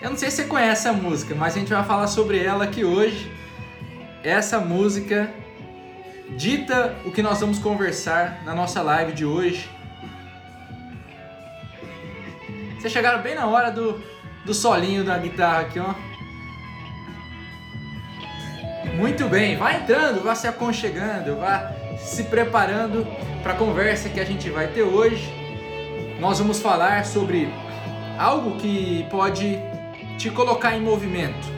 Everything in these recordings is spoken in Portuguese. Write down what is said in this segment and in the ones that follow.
Eu não sei se você conhece a música, mas a gente vai falar sobre ela aqui hoje. Essa música dita o que nós vamos conversar na nossa live de hoje. Vocês chegaram bem na hora do, do solinho da guitarra aqui, ó. Muito bem, vai entrando, vá se aconchegando, vá se preparando para a conversa que a gente vai ter hoje. Nós vamos falar sobre algo que pode te colocar em movimento.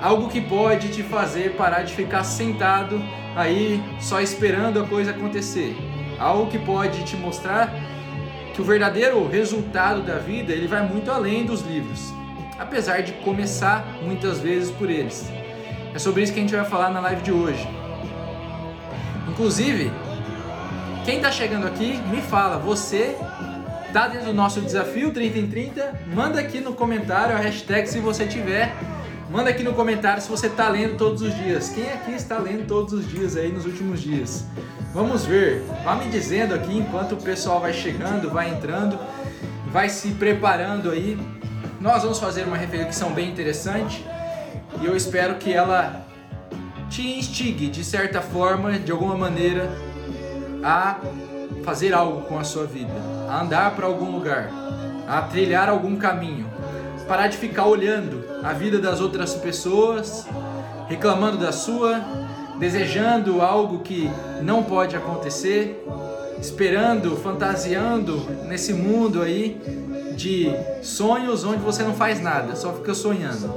Algo que pode te fazer parar de ficar sentado aí só esperando a coisa acontecer. Algo que pode te mostrar que o verdadeiro resultado da vida ele vai muito além dos livros, apesar de começar muitas vezes por eles. É sobre isso que a gente vai falar na live de hoje. Inclusive, quem está chegando aqui, me fala, você tá dentro do nosso desafio 30 em 30? Manda aqui no comentário a hashtag se você tiver. Manda aqui no comentário se você está lendo todos os dias. Quem aqui está lendo todos os dias aí nos últimos dias? Vamos ver. Vá me dizendo aqui enquanto o pessoal vai chegando, vai entrando, vai se preparando aí. Nós vamos fazer uma reflexão bem interessante e eu espero que ela te instigue de certa forma, de alguma maneira, a fazer algo com a sua vida, a andar para algum lugar, a trilhar algum caminho. Parar de ficar olhando a vida das outras pessoas, reclamando da sua, desejando algo que não pode acontecer, esperando, fantasiando nesse mundo aí de sonhos onde você não faz nada, só fica sonhando.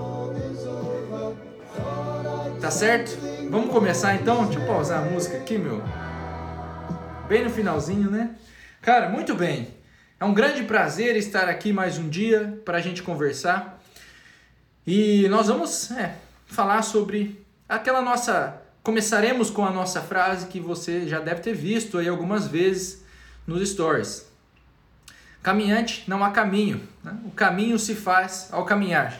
Tá certo? Vamos começar então? Deixa eu pausar a música aqui, meu bem no finalzinho, né? Cara, muito bem. É um grande prazer estar aqui mais um dia para a gente conversar. E nós vamos é, falar sobre aquela nossa. Começaremos com a nossa frase que você já deve ter visto aí algumas vezes nos stories. Caminhante não há caminho, né? o caminho se faz ao caminhar.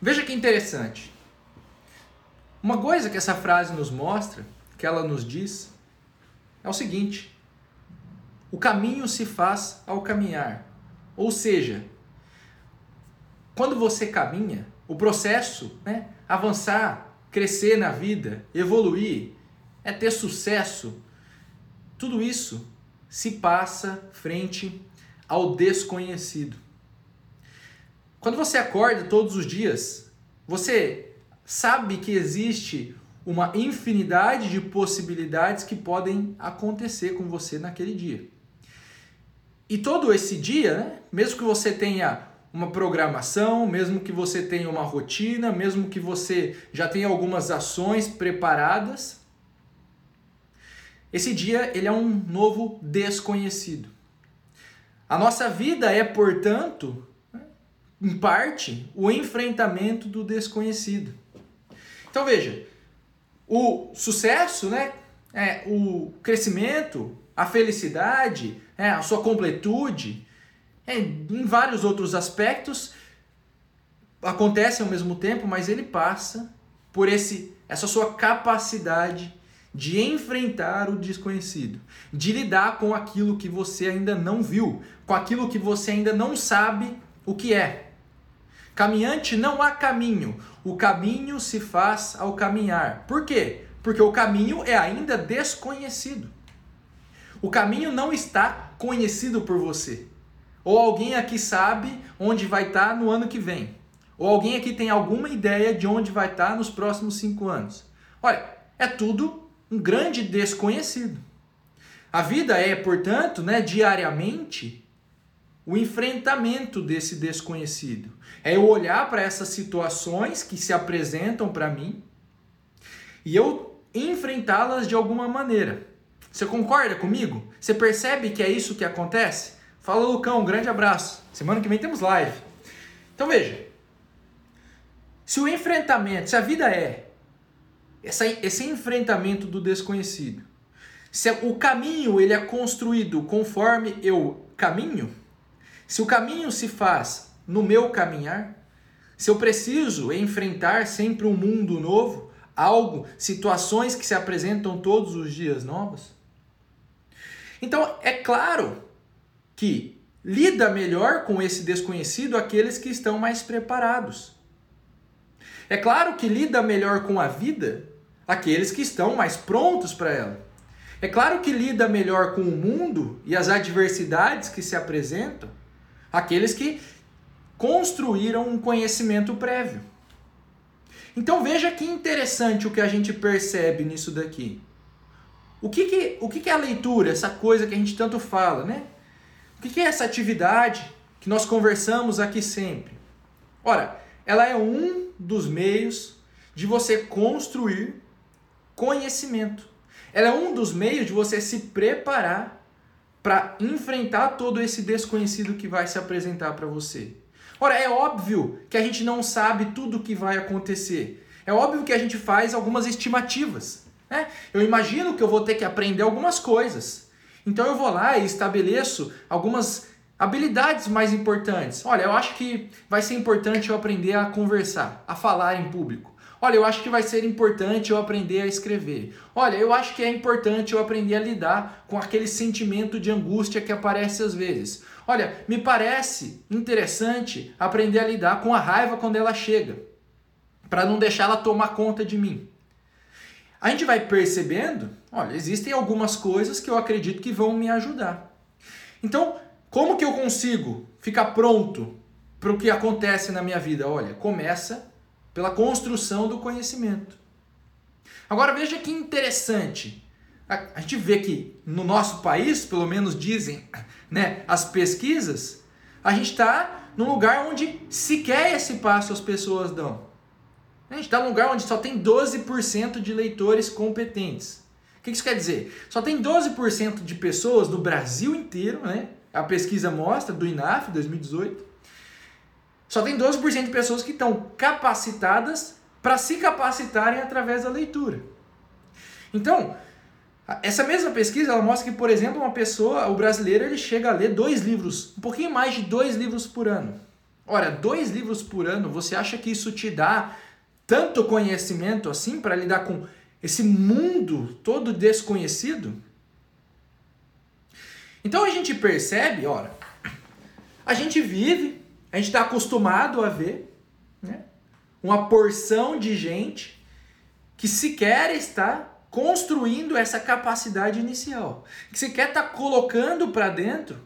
Veja que interessante. Uma coisa que essa frase nos mostra, que ela nos diz, é o seguinte: o caminho se faz ao caminhar. Ou seja, quando você caminha, o processo, né, avançar, crescer na vida, evoluir, é ter sucesso, tudo isso se passa frente ao desconhecido. Quando você acorda todos os dias, você sabe que existe uma infinidade de possibilidades que podem acontecer com você naquele dia. E todo esse dia, né, mesmo que você tenha uma programação, mesmo que você tenha uma rotina, mesmo que você já tenha algumas ações preparadas, esse dia ele é um novo desconhecido. A nossa vida é, portanto, em parte, o enfrentamento do desconhecido. Então veja, o sucesso, né? É, o crescimento, a felicidade, é, a sua completude, é, em vários outros aspectos acontecem ao mesmo tempo, mas ele passa por esse essa sua capacidade de enfrentar o desconhecido, de lidar com aquilo que você ainda não viu, com aquilo que você ainda não sabe o que é. Caminhante não há caminho, o caminho se faz ao caminhar. Por quê? Porque o caminho é ainda desconhecido. O caminho não está conhecido por você. Ou alguém aqui sabe onde vai estar no ano que vem. Ou alguém aqui tem alguma ideia de onde vai estar nos próximos cinco anos. Olha, é tudo um grande desconhecido. A vida é, portanto, né, diariamente o enfrentamento desse desconhecido. É eu olhar para essas situações que se apresentam para mim e eu enfrentá-las de alguma maneira. Você concorda comigo? Você percebe que é isso que acontece? Fala, Lucão, um grande abraço. Semana que vem temos live. Então veja, se o enfrentamento, se a vida é essa, esse enfrentamento do desconhecido, se o caminho ele é construído conforme eu caminho, se o caminho se faz no meu caminhar, se eu preciso enfrentar sempre um mundo novo, algo, situações que se apresentam todos os dias novas, então é claro que lida melhor com esse desconhecido aqueles que estão mais preparados. É claro que lida melhor com a vida aqueles que estão mais prontos para ela. É claro que lida melhor com o mundo e as adversidades que se apresentam aqueles que construíram um conhecimento prévio. Então veja que interessante o que a gente percebe nisso daqui. O que, que, o que, que é a leitura, essa coisa que a gente tanto fala, né? O que, que é essa atividade que nós conversamos aqui sempre? Ora, ela é um dos meios de você construir conhecimento. Ela é um dos meios de você se preparar para enfrentar todo esse desconhecido que vai se apresentar para você. Ora, é óbvio que a gente não sabe tudo o que vai acontecer. É óbvio que a gente faz algumas estimativas. Né? Eu imagino que eu vou ter que aprender algumas coisas. Então eu vou lá e estabeleço algumas habilidades mais importantes. Olha, eu acho que vai ser importante eu aprender a conversar, a falar em público. Olha, eu acho que vai ser importante eu aprender a escrever. Olha, eu acho que é importante eu aprender a lidar com aquele sentimento de angústia que aparece às vezes. Olha, me parece interessante aprender a lidar com a raiva quando ela chega, para não deixar ela tomar conta de mim. A gente vai percebendo, olha, existem algumas coisas que eu acredito que vão me ajudar. Então, como que eu consigo ficar pronto para o que acontece na minha vida? Olha, começa pela construção do conhecimento. Agora veja que interessante. A, gente vê que no nosso país, pelo menos dizem né, as pesquisas, a gente está num lugar onde sequer esse passo as pessoas dão. A gente está num lugar onde só tem 12% de leitores competentes. O que isso quer dizer? Só tem 12% de pessoas no Brasil inteiro, né? A pesquisa mostra, do INAF 2018, só tem 12% de pessoas que estão capacitadas para se capacitarem através da leitura. Então, essa mesma pesquisa ela mostra que, por exemplo, uma pessoa, o brasileiro, ele chega a ler dois livros, um pouquinho mais de dois livros por ano. Ora, dois livros por ano, você acha que isso te dá tanto conhecimento assim para lidar com esse mundo todo desconhecido? Então a gente percebe, ora, a gente vive a gente está acostumado a ver né, uma porção de gente que sequer está construindo essa capacidade inicial, que sequer está colocando para dentro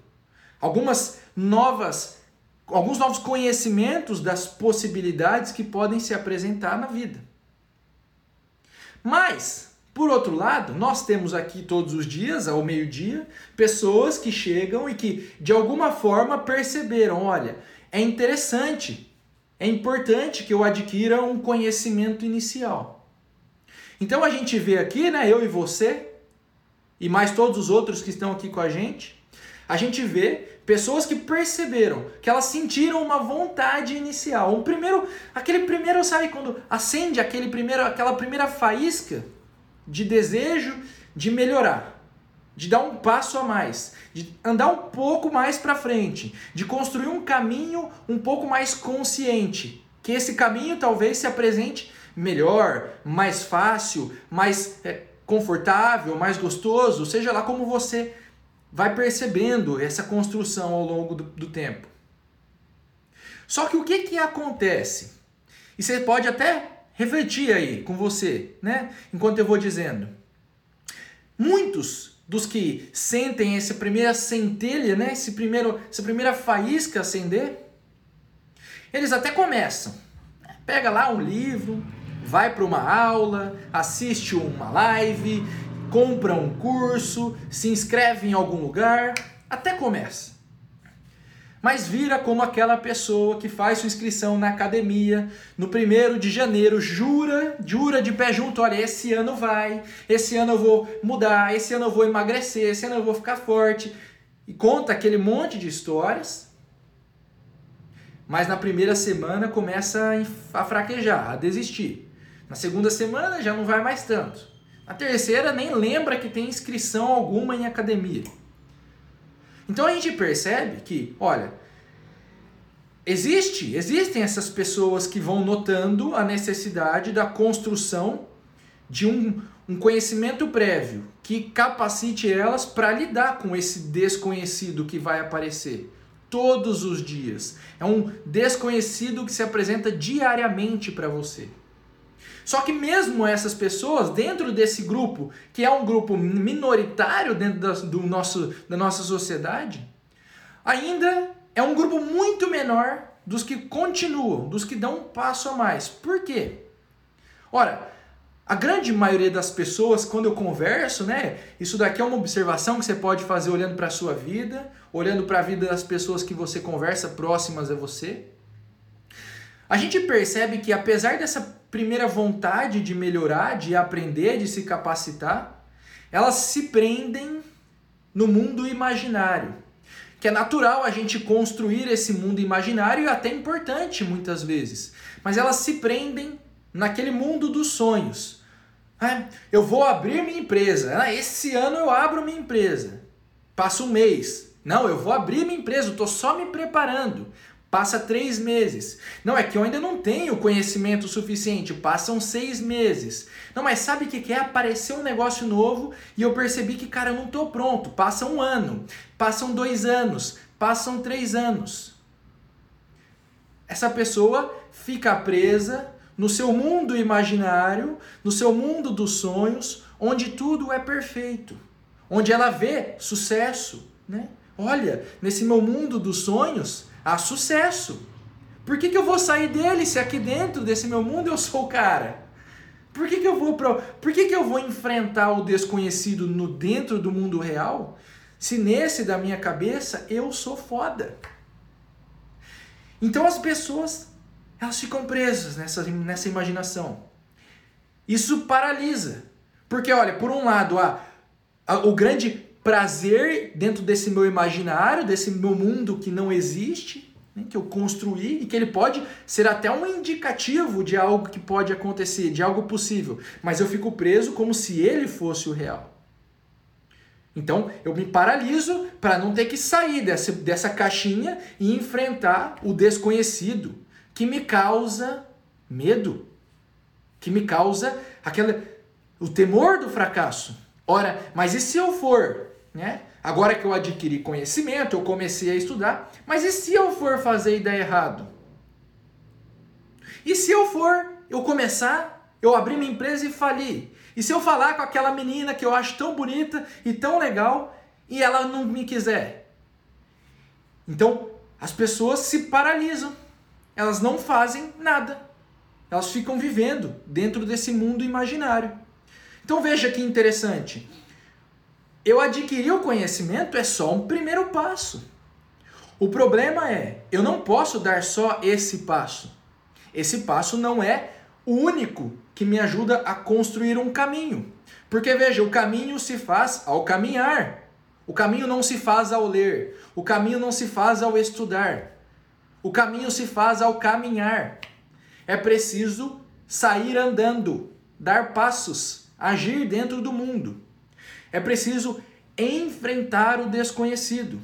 algumas novas, alguns novos conhecimentos das possibilidades que podem se apresentar na vida. Mas, por outro lado, nós temos aqui todos os dias, ao meio-dia, pessoas que chegam e que de alguma forma perceberam, olha, é interessante, é importante que eu adquira um conhecimento inicial. Então a gente vê aqui, né, eu e você, e mais todos os outros que estão aqui com a gente, a gente vê pessoas que perceberam, que elas sentiram uma vontade inicial, um primeiro, aquele primeiro, sabe quando acende aquele primeiro, aquela primeira faísca de desejo de melhorar de dar um passo a mais, de andar um pouco mais para frente, de construir um caminho um pouco mais consciente, que esse caminho talvez se apresente melhor, mais fácil, mais é, confortável, mais gostoso, seja lá como você vai percebendo essa construção ao longo do, do tempo. Só que o que, que acontece? E você pode até refletir aí com você, né? Enquanto eu vou dizendo. Muitos dos que sentem essa primeira centelha, né? Esse primeiro, essa primeira faísca acender, eles até começam. Pega lá um livro, vai para uma aula, assiste uma live, compra um curso, se inscreve em algum lugar, até começa mas vira como aquela pessoa que faz sua inscrição na academia no primeiro de janeiro, jura, jura de pé junto, olha, esse ano vai, esse ano eu vou mudar, esse ano eu vou emagrecer, esse ano eu vou ficar forte, e conta aquele monte de histórias, mas na primeira semana começa a fraquejar, a desistir. Na segunda semana já não vai mais tanto. Na terceira nem lembra que tem inscrição alguma em academia. Então a gente percebe que, olha, existe, existem essas pessoas que vão notando a necessidade da construção de um, um conhecimento prévio que capacite elas para lidar com esse desconhecido que vai aparecer, todos os dias. É um desconhecido que se apresenta diariamente para você. Só que mesmo essas pessoas, dentro desse grupo, que é um grupo minoritário dentro da, do nosso, da nossa sociedade, ainda é um grupo muito menor dos que continuam, dos que dão um passo a mais. Por quê? Ora, a grande maioria das pessoas, quando eu converso, né? Isso daqui é uma observação que você pode fazer olhando para a sua vida, olhando para a vida das pessoas que você conversa próximas a você. A gente percebe que apesar dessa primeira vontade de melhorar, de aprender, de se capacitar, elas se prendem no mundo imaginário. Que é natural a gente construir esse mundo imaginário e até importante muitas vezes. Mas elas se prendem naquele mundo dos sonhos. Ah, eu vou abrir minha empresa. Ah, esse ano eu abro minha empresa. Passa um mês. Não, eu vou abrir minha empresa, estou só me preparando. Passa três meses. Não, é que eu ainda não tenho conhecimento suficiente. Passam seis meses. Não, mas sabe o que é? Apareceu um negócio novo e eu percebi que, cara, eu não estou pronto. Passa um ano, passam dois anos, passam três anos. Essa pessoa fica presa no seu mundo imaginário, no seu mundo dos sonhos, onde tudo é perfeito, onde ela vê sucesso, né? Olha, nesse meu mundo dos sonhos, há sucesso. Por que, que eu vou sair dele se aqui dentro desse meu mundo eu sou o cara? Por que, que eu vou pro... Por que, que eu vou enfrentar o desconhecido no dentro do mundo real se nesse da minha cabeça eu sou foda? Então as pessoas elas ficam presas nessa, nessa imaginação. Isso paralisa. Porque, olha, por um lado, há, há o grande prazer dentro desse meu imaginário, desse meu mundo que não existe, né, que eu construí e que ele pode ser até um indicativo de algo que pode acontecer, de algo possível, mas eu fico preso como se ele fosse o real. Então eu me paraliso para não ter que sair dessa, dessa caixinha e enfrentar o desconhecido que me causa medo, que me causa aquela, o temor do fracasso. Ora, mas e se eu for né? Agora que eu adquiri conhecimento, eu comecei a estudar, mas e se eu for fazer e dar errado? E se eu for, eu começar, eu abrir minha empresa e falir? E se eu falar com aquela menina que eu acho tão bonita e tão legal e ela não me quiser? Então, as pessoas se paralisam. Elas não fazem nada. Elas ficam vivendo dentro desse mundo imaginário. Então veja que interessante eu adquirir o conhecimento é só um primeiro passo. O problema é, eu não posso dar só esse passo. Esse passo não é o único que me ajuda a construir um caminho. Porque veja, o caminho se faz ao caminhar. O caminho não se faz ao ler. O caminho não se faz ao estudar. O caminho se faz ao caminhar. É preciso sair andando, dar passos, agir dentro do mundo. É preciso enfrentar o desconhecido.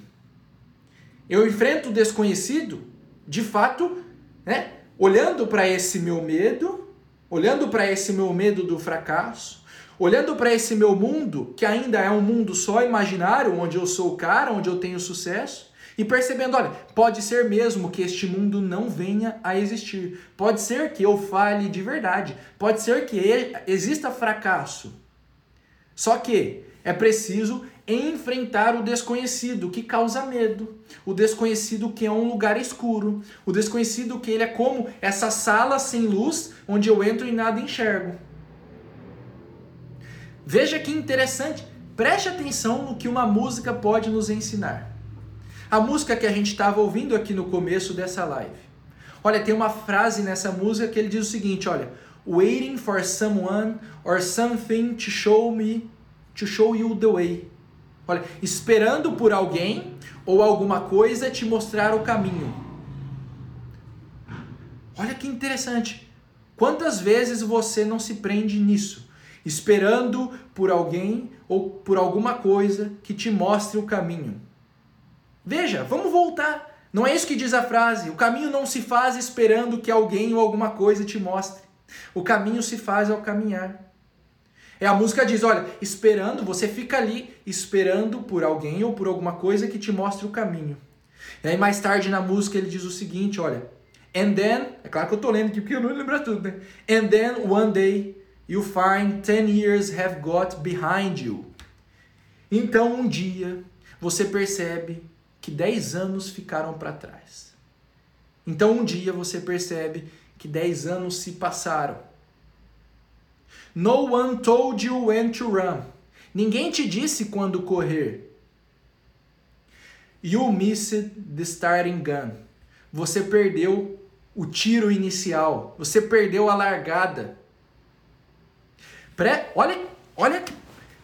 Eu enfrento o desconhecido, de fato, né? olhando para esse meu medo, olhando para esse meu medo do fracasso, olhando para esse meu mundo, que ainda é um mundo só imaginário, onde eu sou o cara, onde eu tenho sucesso, e percebendo, olha, pode ser mesmo que este mundo não venha a existir. Pode ser que eu fale de verdade. Pode ser que exista fracasso. Só que é preciso enfrentar o desconhecido que causa medo, o desconhecido que é um lugar escuro, o desconhecido que ele é como essa sala sem luz onde eu entro e nada enxergo. Veja que interessante, preste atenção no que uma música pode nos ensinar. A música que a gente estava ouvindo aqui no começo dessa live. Olha, tem uma frase nessa música que ele diz o seguinte, olha, waiting for someone or something to show me to show you the way. Olha, esperando por alguém ou alguma coisa te mostrar o caminho. Olha que interessante. Quantas vezes você não se prende nisso? Esperando por alguém ou por alguma coisa que te mostre o caminho. Veja, vamos voltar. Não é isso que diz a frase. O caminho não se faz esperando que alguém ou alguma coisa te mostre. O caminho se faz ao caminhar. É a música diz, olha, esperando, você fica ali esperando por alguém ou por alguma coisa que te mostre o caminho. E aí mais tarde na música ele diz o seguinte, olha, and then, é claro que eu tô lendo aqui porque eu não lembro tudo, né? And then one day you find ten years have got behind you. Então um dia você percebe que 10 anos ficaram para trás. Então um dia você percebe que 10 anos se passaram. No one told you when to run. Ninguém te disse quando correr. You missed the starting gun. Você perdeu o tiro inicial. Você perdeu a largada. Pré, olha, olha,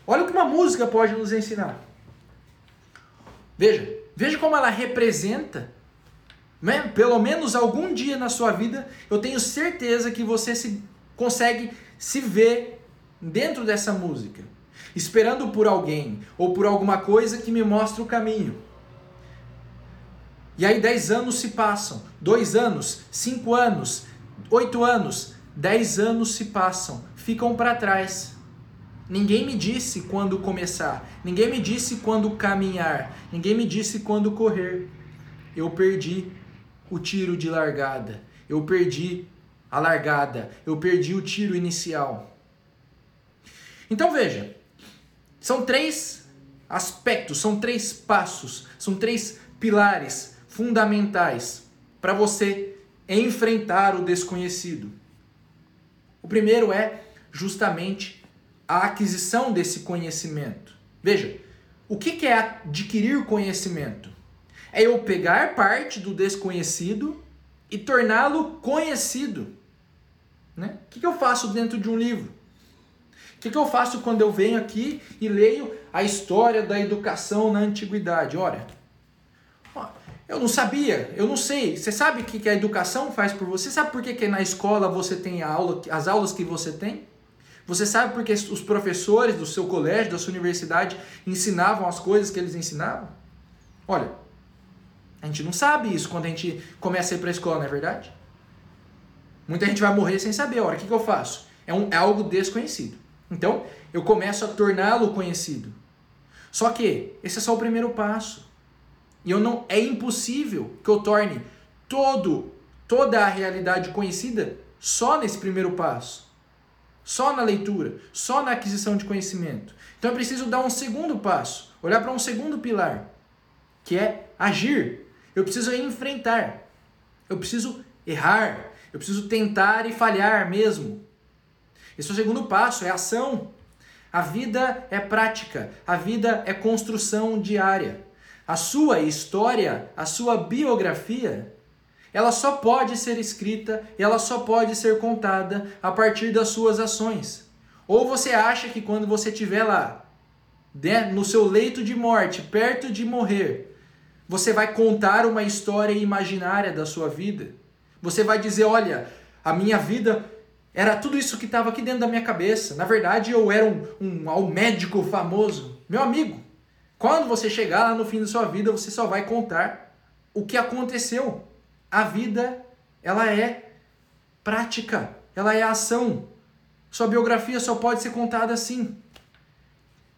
olha o que uma música pode nos ensinar. Veja, veja como ela representa. Né? Pelo menos algum dia na sua vida, eu tenho certeza que você se, consegue se ver dentro dessa música, esperando por alguém ou por alguma coisa que me mostre o caminho. E aí dez anos se passam, dois anos, cinco anos, oito anos, dez anos se passam, ficam para trás. Ninguém me disse quando começar, ninguém me disse quando caminhar, ninguém me disse quando correr. Eu perdi o tiro de largada, eu perdi a largada, eu perdi o tiro inicial. Então veja, são três aspectos, são três passos, são três pilares fundamentais para você enfrentar o desconhecido. O primeiro é justamente a aquisição desse conhecimento. Veja, o que é adquirir conhecimento? É eu pegar parte do desconhecido e torná-lo conhecido. Né? O que eu faço dentro de um livro? O que eu faço quando eu venho aqui e leio a história da educação na antiguidade? Olha, eu não sabia, eu não sei. Você sabe o que a educação faz por você? Sabe por que, na escola você tem aula, as aulas que você tem? Você sabe por que os professores do seu colégio, da sua universidade, ensinavam as coisas que eles ensinavam? Olha, a gente não sabe isso quando a gente começa a ir para a escola, não é verdade? Muita gente vai morrer sem saber. Ora, o que, que eu faço? É, um, é algo desconhecido. Então, eu começo a torná-lo conhecido. Só que esse é só o primeiro passo. E eu não é impossível que eu torne todo toda a realidade conhecida só nesse primeiro passo. Só na leitura, só na aquisição de conhecimento. Então eu preciso dar um segundo passo, olhar para um segundo pilar, que é agir. Eu preciso enfrentar. Eu preciso errar. Eu preciso tentar e falhar mesmo. Esse é o segundo passo, é ação. A vida é prática, a vida é construção diária. A sua história, a sua biografia, ela só pode ser escrita, ela só pode ser contada a partir das suas ações. Ou você acha que quando você estiver lá, né, no seu leito de morte, perto de morrer, você vai contar uma história imaginária da sua vida? Você vai dizer: olha, a minha vida era tudo isso que estava aqui dentro da minha cabeça. Na verdade, eu era um, um, um médico famoso. Meu amigo, quando você chegar lá no fim da sua vida, você só vai contar o que aconteceu. A vida, ela é prática, ela é ação. Sua biografia só pode ser contada assim.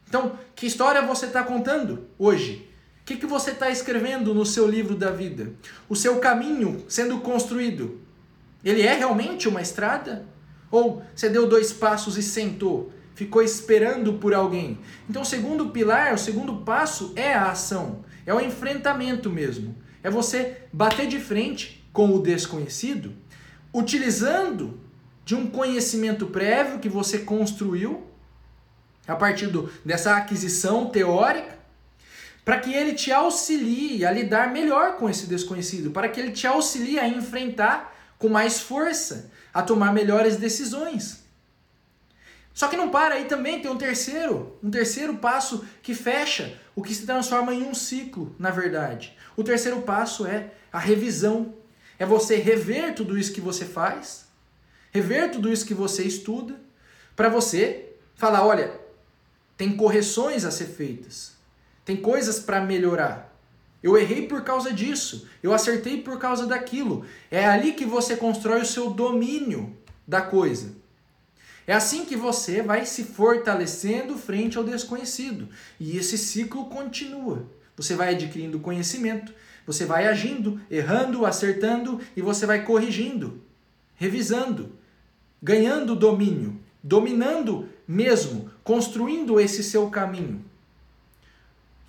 Então, que história você está contando hoje? Que, que você está escrevendo no seu livro da vida? O seu caminho sendo construído, ele é realmente uma estrada? Ou você deu dois passos e sentou? ficou esperando por alguém. Então, o segundo pilar, o segundo passo é a ação, é o enfrentamento mesmo. É você bater de frente com o desconhecido, utilizando de um conhecimento prévio que você construiu a partir do, dessa aquisição teórica, para que ele te auxilie a lidar melhor com esse desconhecido, para que ele te auxilie a enfrentar com mais força, a tomar melhores decisões. Só que não para aí também, tem um terceiro, um terceiro passo que fecha o que se transforma em um ciclo, na verdade. O terceiro passo é a revisão. É você rever tudo isso que você faz, rever tudo isso que você estuda, para você falar, olha, tem correções a ser feitas. Tem coisas para melhorar. Eu errei por causa disso, eu acertei por causa daquilo. É ali que você constrói o seu domínio da coisa. É assim que você vai se fortalecendo frente ao desconhecido. E esse ciclo continua. Você vai adquirindo conhecimento, Você vai agindo, errando, acertando e você vai corrigindo, revisando, ganhando domínio, dominando mesmo, construindo esse seu caminho.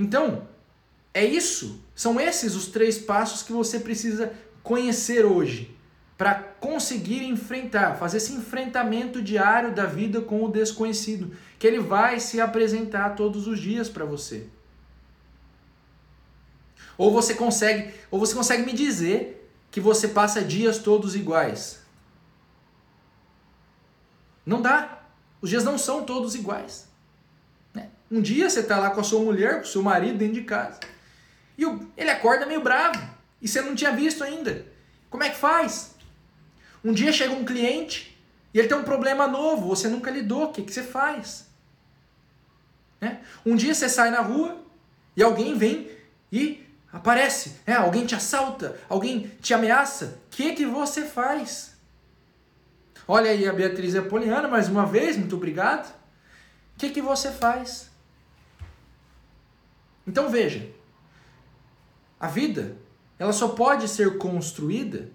Então, é isso, são esses os três passos que você precisa conhecer hoje para conseguir enfrentar, fazer esse enfrentamento diário da vida com o desconhecido, que ele vai se apresentar todos os dias para você. Ou você consegue, ou você consegue me dizer que você passa dias todos iguais. Não dá. Os dias não são todos iguais. Um dia você está lá com a sua mulher, com o seu marido dentro de casa, e ele acorda meio bravo, e você não tinha visto ainda. Como é que faz? Um dia chega um cliente e ele tem um problema novo, você nunca lidou, o que, que você faz? Né? Um dia você sai na rua e alguém vem e aparece, né? alguém te assalta, alguém te ameaça, o que, que você faz? Olha aí a Beatriz Apoliana mais uma vez, muito obrigado. O que, que você faz? Então veja, a vida ela só pode ser construída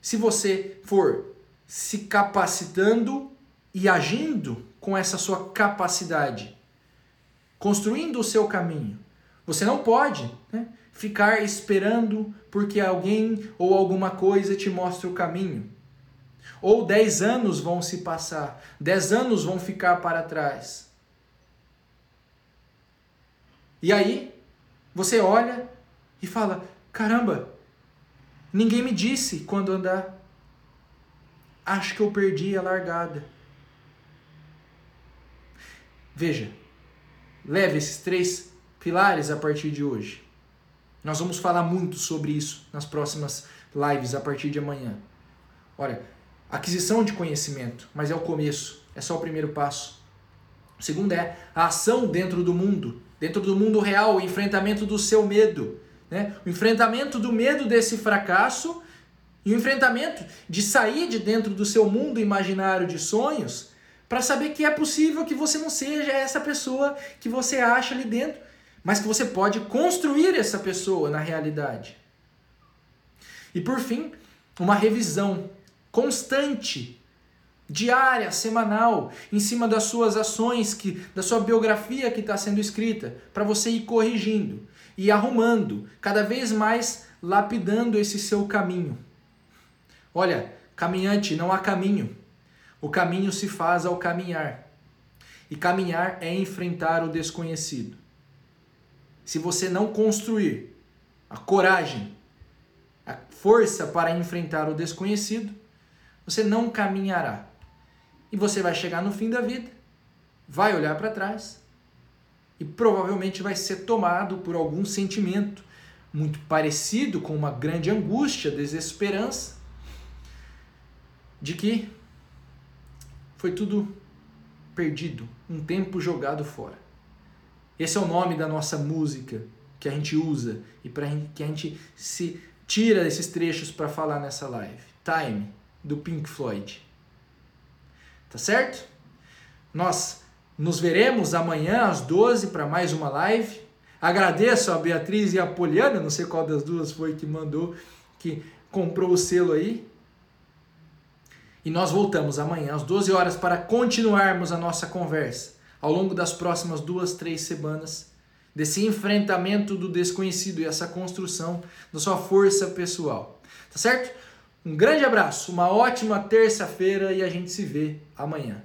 se você for se capacitando e agindo com essa sua capacidade, construindo o seu caminho. Você não pode né, ficar esperando porque alguém ou alguma coisa te mostre o caminho. Ou dez anos vão se passar, dez anos vão ficar para trás. E aí, você olha e fala: caramba, Ninguém me disse quando andar. Acho que eu perdi a largada. Veja, leve esses três pilares a partir de hoje. Nós vamos falar muito sobre isso nas próximas lives a partir de amanhã. Olha, aquisição de conhecimento, mas é o começo, é só o primeiro passo. O segundo é a ação dentro do mundo, dentro do mundo real, o enfrentamento do seu medo. Né? O enfrentamento do medo desse fracasso e o enfrentamento de sair de dentro do seu mundo imaginário de sonhos para saber que é possível que você não seja essa pessoa que você acha ali dentro, mas que você pode construir essa pessoa na realidade. E por fim, uma revisão constante, diária, semanal, em cima das suas ações, que, da sua biografia que está sendo escrita, para você ir corrigindo e arrumando, cada vez mais lapidando esse seu caminho. Olha, caminhante, não há caminho. O caminho se faz ao caminhar. E caminhar é enfrentar o desconhecido. Se você não construir a coragem, a força para enfrentar o desconhecido, você não caminhará. E você vai chegar no fim da vida, vai olhar para trás e provavelmente vai ser tomado por algum sentimento muito parecido com uma grande angústia, desesperança, de que foi tudo perdido, um tempo jogado fora. Esse é o nome da nossa música que a gente usa e para que a gente se tira esses trechos para falar nessa live. Time do Pink Floyd. Tá certo? Nós nos veremos amanhã às 12 para mais uma live. Agradeço a Beatriz e a Poliana, não sei qual das duas foi que mandou, que comprou o selo aí. E nós voltamos amanhã às 12 horas para continuarmos a nossa conversa ao longo das próximas duas, três semanas desse enfrentamento do desconhecido e essa construção da sua força pessoal. Tá certo? Um grande abraço, uma ótima terça-feira e a gente se vê amanhã.